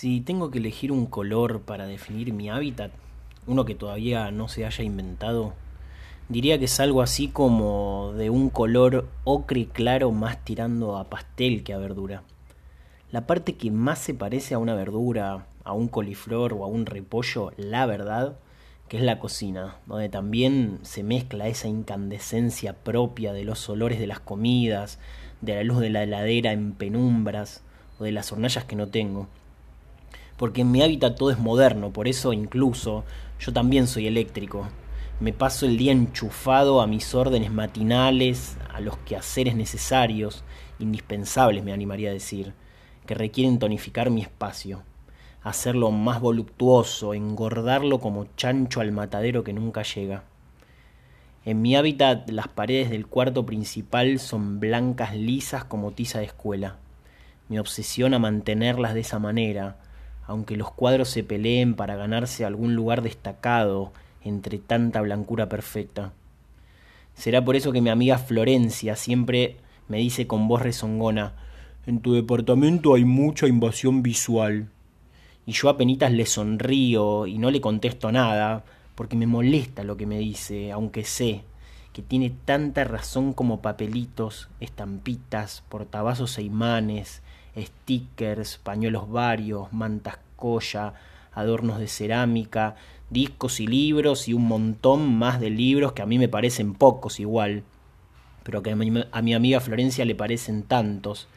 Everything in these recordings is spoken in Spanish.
Si tengo que elegir un color para definir mi hábitat, uno que todavía no se haya inventado, diría que es algo así como de un color ocre claro más tirando a pastel que a verdura. La parte que más se parece a una verdura, a un coliflor o a un repollo, la verdad, que es la cocina, donde también se mezcla esa incandescencia propia de los olores de las comidas, de la luz de la heladera en penumbras o de las hornallas que no tengo porque en mi hábitat todo es moderno, por eso incluso yo también soy eléctrico. Me paso el día enchufado a mis órdenes matinales, a los quehaceres necesarios, indispensables me animaría a decir, que requieren tonificar mi espacio, hacerlo más voluptuoso, engordarlo como chancho al matadero que nunca llega. En mi hábitat las paredes del cuarto principal son blancas lisas como tiza de escuela. Me obsesiona mantenerlas de esa manera, aunque los cuadros se peleen para ganarse algún lugar destacado entre tanta blancura perfecta. Será por eso que mi amiga Florencia siempre me dice con voz rezongona, en tu departamento hay mucha invasión visual. Y yo apenas le sonrío y no le contesto nada, porque me molesta lo que me dice, aunque sé que tiene tanta razón como papelitos, estampitas, portavasos e imanes, stickers, pañuelos varios, mantas colla, adornos de cerámica, discos y libros y un montón más de libros que a mí me parecen pocos igual, pero que a mi, a mi amiga Florencia le parecen tantos,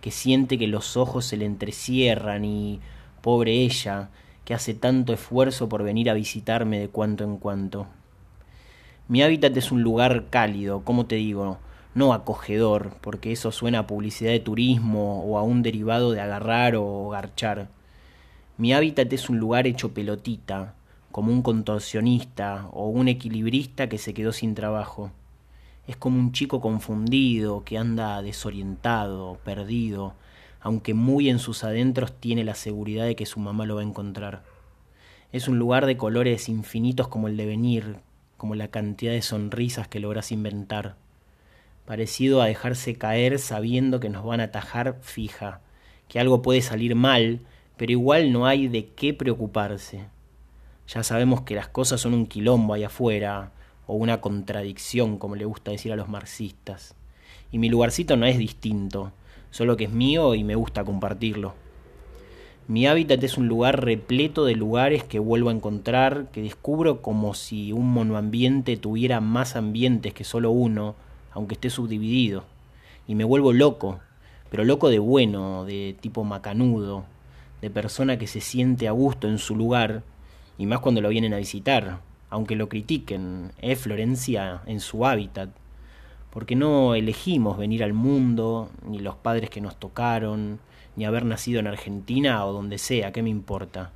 que siente que los ojos se le entrecierran y, pobre ella, que hace tanto esfuerzo por venir a visitarme de cuanto en cuanto. Mi hábitat es un lugar cálido, como te digo, no acogedor, porque eso suena a publicidad de turismo o a un derivado de agarrar o garchar. Mi hábitat es un lugar hecho pelotita, como un contorsionista o un equilibrista que se quedó sin trabajo. Es como un chico confundido que anda desorientado, perdido, aunque muy en sus adentros tiene la seguridad de que su mamá lo va a encontrar. Es un lugar de colores infinitos como el devenir, como la cantidad de sonrisas que logras inventar parecido a dejarse caer sabiendo que nos van a atajar fija, que algo puede salir mal, pero igual no hay de qué preocuparse. Ya sabemos que las cosas son un quilombo ahí afuera, o una contradicción, como le gusta decir a los marxistas. Y mi lugarcito no es distinto, solo que es mío y me gusta compartirlo. Mi hábitat es un lugar repleto de lugares que vuelvo a encontrar, que descubro como si un monoambiente tuviera más ambientes que solo uno, aunque esté subdividido. Y me vuelvo loco, pero loco de bueno, de tipo macanudo, de persona que se siente a gusto en su lugar, y más cuando lo vienen a visitar, aunque lo critiquen, es Florencia en su hábitat, porque no elegimos venir al mundo, ni los padres que nos tocaron, ni haber nacido en Argentina o donde sea, ¿qué me importa?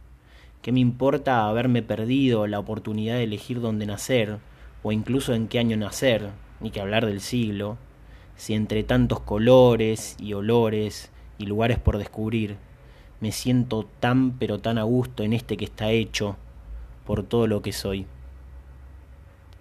¿Qué me importa haberme perdido la oportunidad de elegir dónde nacer, o incluso en qué año nacer, ni que hablar del siglo, si entre tantos colores y olores y lugares por descubrir, me siento tan pero tan a gusto en este que está hecho por todo lo que soy.